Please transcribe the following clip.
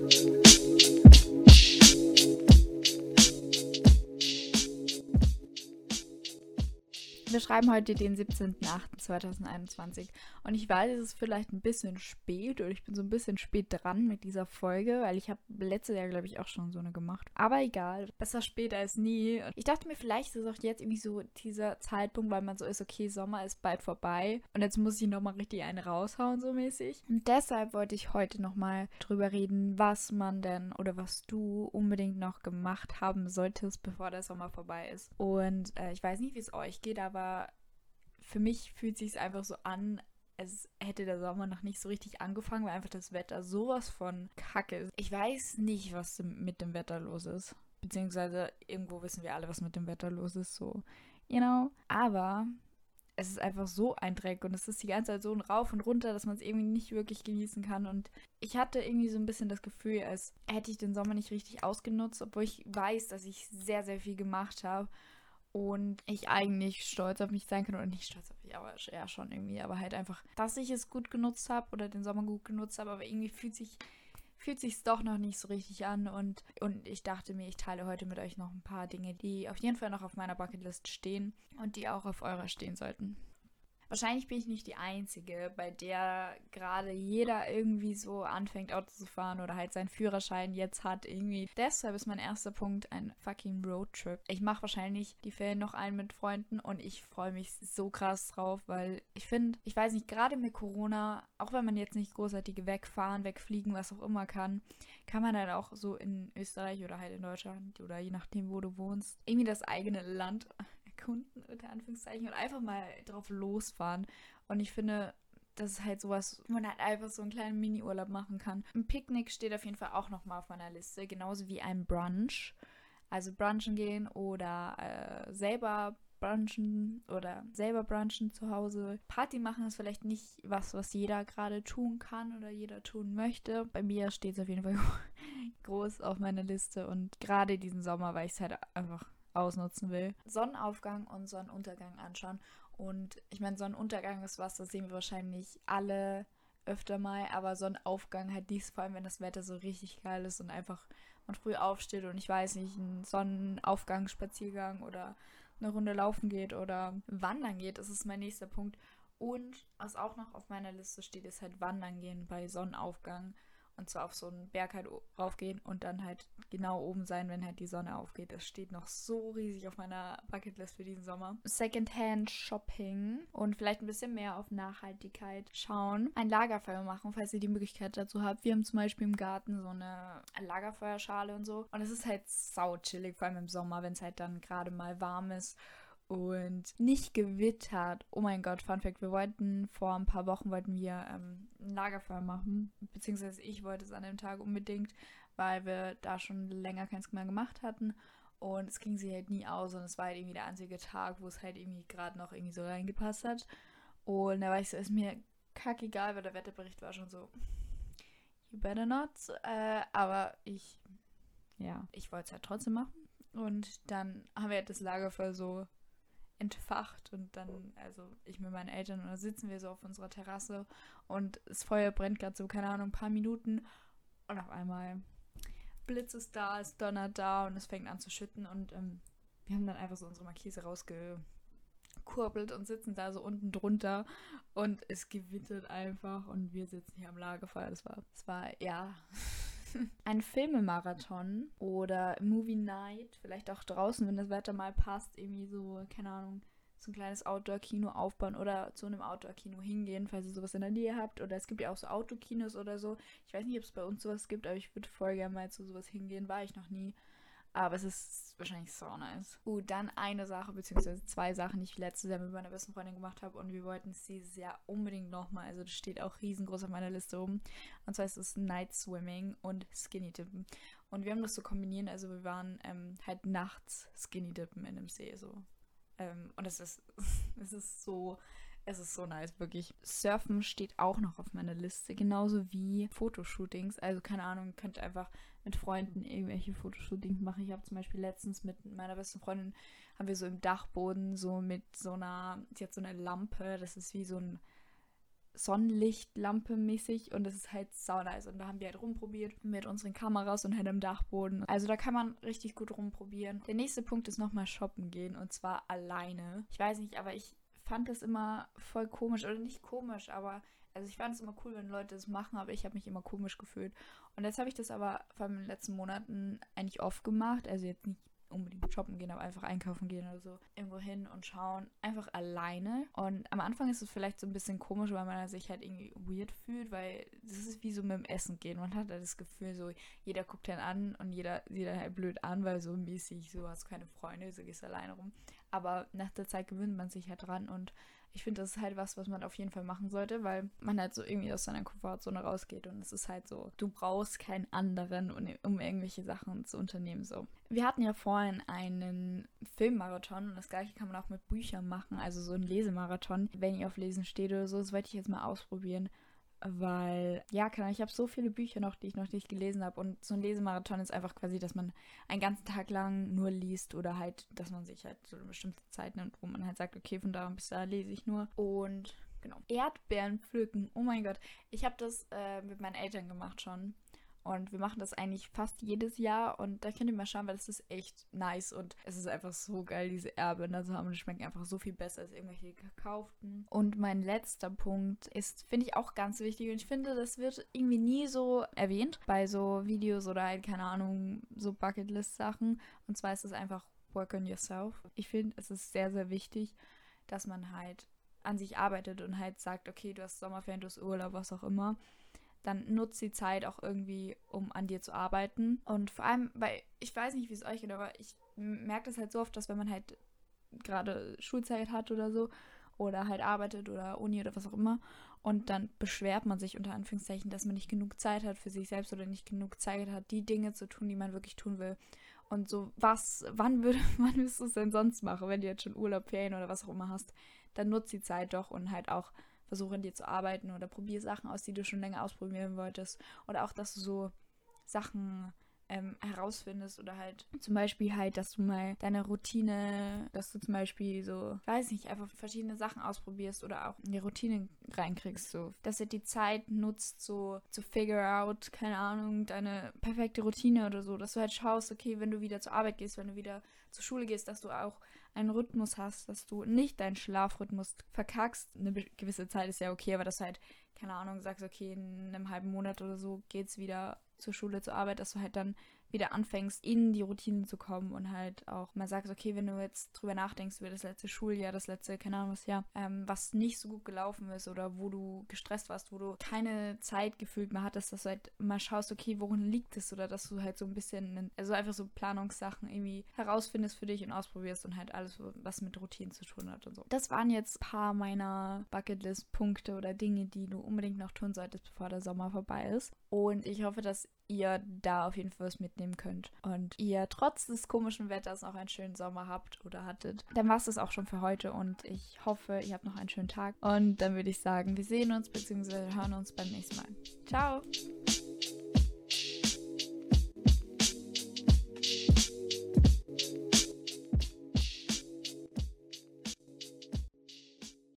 Thank you. Wir schreiben heute den 17.08.2021 und ich weiß, es ist vielleicht ein bisschen spät oder ich bin so ein bisschen spät dran mit dieser Folge, weil ich habe letztes Jahr, glaube ich, auch schon so eine gemacht. Aber egal, besser spät als nie. Und ich dachte mir, vielleicht ist auch jetzt irgendwie so dieser Zeitpunkt, weil man so ist, okay, Sommer ist bald vorbei und jetzt muss ich nochmal richtig eine raushauen, so mäßig. Und deshalb wollte ich heute nochmal drüber reden, was man denn oder was du unbedingt noch gemacht haben solltest, bevor der Sommer vorbei ist. Und äh, ich weiß nicht, wie es euch geht, aber aber für mich fühlt sich einfach so an, als hätte der Sommer noch nicht so richtig angefangen, weil einfach das Wetter sowas von kacke ist. Ich weiß nicht, was mit dem Wetter los ist. Beziehungsweise irgendwo wissen wir alle, was mit dem Wetter los ist, so, you know. Aber es ist einfach so ein Dreck und es ist die ganze Zeit so ein Rauf und runter, dass man es irgendwie nicht wirklich genießen kann. Und ich hatte irgendwie so ein bisschen das Gefühl, als hätte ich den Sommer nicht richtig ausgenutzt, obwohl ich weiß, dass ich sehr, sehr viel gemacht habe und ich eigentlich stolz auf mich sein kann oder nicht stolz auf mich, aber eher schon irgendwie, aber halt einfach, dass ich es gut genutzt habe oder den Sommer gut genutzt habe, aber irgendwie fühlt sich fühlt sich doch noch nicht so richtig an und und ich dachte mir, ich teile heute mit euch noch ein paar Dinge, die auf jeden Fall noch auf meiner Bucketlist stehen und die auch auf eurer stehen sollten. Wahrscheinlich bin ich nicht die Einzige, bei der gerade jeder irgendwie so anfängt, Auto zu fahren oder halt seinen Führerschein jetzt hat. Irgendwie. Deshalb ist mein erster Punkt ein fucking Roadtrip. Ich mache wahrscheinlich die Ferien noch einen mit Freunden und ich freue mich so krass drauf, weil ich finde, ich weiß nicht, gerade mit Corona, auch wenn man jetzt nicht großartige wegfahren, wegfliegen, was auch immer kann, kann man dann auch so in Österreich oder halt in Deutschland oder je nachdem, wo du wohnst, irgendwie das eigene Land erkunden, unter Anführungszeichen, und einfach mal drauf losfahren. Und ich finde, das ist halt sowas, wo man halt einfach so einen kleinen Mini-Urlaub machen kann. Ein Picknick steht auf jeden Fall auch nochmal auf meiner Liste, genauso wie ein Brunch. Also brunchen gehen oder äh, selber brunchen oder selber brunchen zu Hause. Party machen ist vielleicht nicht was, was jeder gerade tun kann oder jeder tun möchte. Bei mir steht es auf jeden Fall groß auf meiner Liste und gerade diesen Sommer, weil ich es halt einfach ausnutzen will. Sonnenaufgang und Sonnenuntergang anschauen. Und ich meine, Sonnenuntergang ist was, das sehen wir wahrscheinlich alle öfter mal, aber Sonnenaufgang halt dies, vor allem wenn das Wetter so richtig geil ist und einfach man früh aufsteht und ich weiß nicht, ein Sonnenaufgang, Spaziergang oder eine Runde laufen geht oder wandern geht, das ist mein nächster Punkt. Und was auch noch auf meiner Liste steht, ist halt wandern gehen bei Sonnenaufgang. Und zwar auf so einen Berg halt raufgehen und dann halt genau oben sein, wenn halt die Sonne aufgeht. Das steht noch so riesig auf meiner Bucketlist für diesen Sommer. Secondhand Shopping und vielleicht ein bisschen mehr auf Nachhaltigkeit schauen. Ein Lagerfeuer machen, falls ihr die Möglichkeit dazu habt. Wir haben zum Beispiel im Garten so eine Lagerfeuerschale und so. Und es ist halt sau chillig, vor allem im Sommer, wenn es halt dann gerade mal warm ist und nicht gewittert. Oh mein Gott, Fun Fact, wir wollten vor ein paar Wochen wollten wir ähm, ein Lagerfeuer machen, beziehungsweise ich wollte es an dem Tag unbedingt, weil wir da schon länger keins mehr gemacht hatten. Und es ging sich halt nie aus und es war halt irgendwie der einzige Tag, wo es halt irgendwie gerade noch irgendwie so reingepasst hat. Und da war ich so, ist mir kackegal, weil der Wetterbericht war schon so, you better not, äh, aber ich, ja, ich wollte es halt trotzdem machen. Und dann haben wir halt das Lagerfeuer so entfacht und dann, also ich mit meinen Eltern, und da sitzen wir so auf unserer Terrasse und das Feuer brennt gerade so, keine Ahnung, ein paar Minuten und auf einmal Blitz ist da, es donnert da und es fängt an zu schütten und ähm, wir haben dann einfach so unsere Markise rausgekurbelt und sitzen da so unten drunter und es gewittert einfach und wir sitzen hier am Lagerfeuer. Das war, das war, ja, ein Filmemarathon oder Movie Night, vielleicht auch draußen, wenn das Wetter mal passt, irgendwie so, keine Ahnung, so ein kleines Outdoor-Kino aufbauen oder zu einem Outdoor-Kino hingehen, falls ihr sowas in der Nähe habt. Oder es gibt ja auch so Autokinos oder so. Ich weiß nicht, ob es bei uns sowas gibt, aber ich würde voll gerne mal zu sowas hingehen. War ich noch nie. Aber es ist wahrscheinlich so nice. Uh, dann eine Sache, beziehungsweise zwei Sachen, die ich letztes Jahr mit meiner besten Freundin gemacht habe und wir wollten es dieses Jahr unbedingt nochmal. Also das steht auch riesengroß auf meiner Liste oben. Und zwar ist es Night Swimming und Skinny Dippen. Und wir haben das so kombinieren, also wir waren ähm, halt nachts Skinny Dippen in dem See so. Ähm, und es ist, es ist so es ist so nice, wirklich. Surfen steht auch noch auf meiner Liste, genauso wie Fotoshootings. Also keine Ahnung, könnt einfach mit Freunden irgendwelche Fotoshootings machen. Ich habe zum Beispiel letztens mit meiner besten Freundin, haben wir so im Dachboden so mit so einer, sie hat so eine Lampe, das ist wie so ein Sonnenlichtlampe mäßig und das ist halt sau nice. Und da haben wir halt rumprobiert mit unseren Kameras und halt im Dachboden. Also da kann man richtig gut rumprobieren. Der nächste Punkt ist nochmal shoppen gehen und zwar alleine. Ich weiß nicht, aber ich fand das immer voll komisch oder nicht komisch, aber also ich fand es immer cool, wenn Leute das machen, aber ich habe mich immer komisch gefühlt. Und jetzt habe ich das aber vor allem in den letzten Monaten eigentlich oft gemacht. Also jetzt nicht unbedingt shoppen gehen, aber einfach einkaufen gehen oder so. Irgendwo hin und schauen. Einfach alleine. Und am Anfang ist es vielleicht so ein bisschen komisch, weil man sich halt irgendwie weird fühlt, weil das ist wie so mit dem Essen gehen. Man hat halt das Gefühl, so jeder guckt einen an und jeder sieht dann halt blöd an, weil so mäßig, so hast keine Freunde, so gehst alleine rum. Aber nach der Zeit gewöhnt man sich halt dran und ich finde, das ist halt was, was man auf jeden Fall machen sollte, weil man halt so irgendwie aus seiner Komfortzone rausgeht und es ist halt so, du brauchst keinen anderen, um irgendwelche Sachen zu unternehmen. So. Wir hatten ja vorhin einen Filmmarathon und das gleiche kann man auch mit Büchern machen, also so ein Lesemarathon. Wenn ihr auf Lesen steht oder so, das wollte ich jetzt mal ausprobieren weil, ja, kann, ich habe so viele Bücher noch, die ich noch nicht gelesen habe. Und so ein Lesemarathon ist einfach quasi, dass man einen ganzen Tag lang nur liest oder halt, dass man sich halt so eine bestimmte Zeit nimmt, wo man halt sagt, okay, von da bis da lese ich nur. Und genau. Erdbeeren pflücken. Oh mein Gott. Ich habe das äh, mit meinen Eltern gemacht schon. Und wir machen das eigentlich fast jedes Jahr. Und da könnt ihr mal schauen, weil das ist echt nice. Und es ist einfach so geil, diese Erben da zu haben. Die schmecken einfach so viel besser als irgendwelche gekauften. Und mein letzter Punkt ist, finde ich auch ganz wichtig. Und ich finde, das wird irgendwie nie so erwähnt bei so Videos oder halt, keine Ahnung, so Bucketlist-Sachen. Und zwar ist es einfach Work on Yourself. Ich finde, es ist sehr, sehr wichtig, dass man halt an sich arbeitet und halt sagt, okay, du hast Sommerferien, du hast Urlaub, was auch immer dann nutzt die Zeit auch irgendwie, um an dir zu arbeiten. Und vor allem, weil ich weiß nicht, wie es euch geht, aber ich merke das halt so oft, dass wenn man halt gerade Schulzeit hat oder so oder halt arbeitet oder Uni oder was auch immer und dann beschwert man sich unter Anführungszeichen, dass man nicht genug Zeit hat für sich selbst oder nicht genug Zeit hat, die Dinge zu tun, die man wirklich tun will. Und so, was, wann würde, wann wirst du es denn sonst machen, wenn du jetzt schon Urlaub, Ferien oder was auch immer hast? Dann nutzt die Zeit doch und halt auch versuche an dir zu arbeiten oder probiere Sachen aus, die du schon länger ausprobieren wolltest. Oder auch, dass du so Sachen ähm, herausfindest oder halt zum Beispiel halt, dass du mal deine Routine, dass du zum Beispiel so, weiß nicht, einfach verschiedene Sachen ausprobierst oder auch in die Routine reinkriegst, so, dass du die Zeit nutzt, so zu figure out, keine Ahnung, deine perfekte Routine oder so, dass du halt schaust, okay, wenn du wieder zur Arbeit gehst, wenn du wieder zur Schule gehst, dass du auch einen Rhythmus hast, dass du nicht deinen Schlafrhythmus verkackst. Eine gewisse Zeit ist ja okay, aber dass du halt, keine Ahnung, sagst, okay, in einem halben Monat oder so geht's wieder zur Schule, zur Arbeit, dass du halt dann wieder anfängst, in die Routinen zu kommen und halt auch mal sagst, okay, wenn du jetzt drüber nachdenkst über das letzte Schuljahr, das letzte, keine Ahnung was Jahr, ähm, was nicht so gut gelaufen ist oder wo du gestresst warst, wo du keine Zeit gefühlt mehr hattest, dass du halt mal schaust, okay, worin liegt es oder dass du halt so ein bisschen, also einfach so Planungssachen irgendwie herausfindest für dich und ausprobierst und halt alles, was mit Routinen zu tun hat und so. Das waren jetzt ein paar meiner Bucketlist-Punkte oder Dinge, die du unbedingt noch tun solltest, bevor der Sommer vorbei ist. Und ich hoffe, dass ihr da auf jeden Fall was mitnehmen könnt und ihr trotz des komischen Wetters auch einen schönen Sommer habt oder hattet. Dann war es das auch schon für heute und ich hoffe, ihr habt noch einen schönen Tag. Und dann würde ich sagen, wir sehen uns bzw. hören uns beim nächsten Mal. Ciao!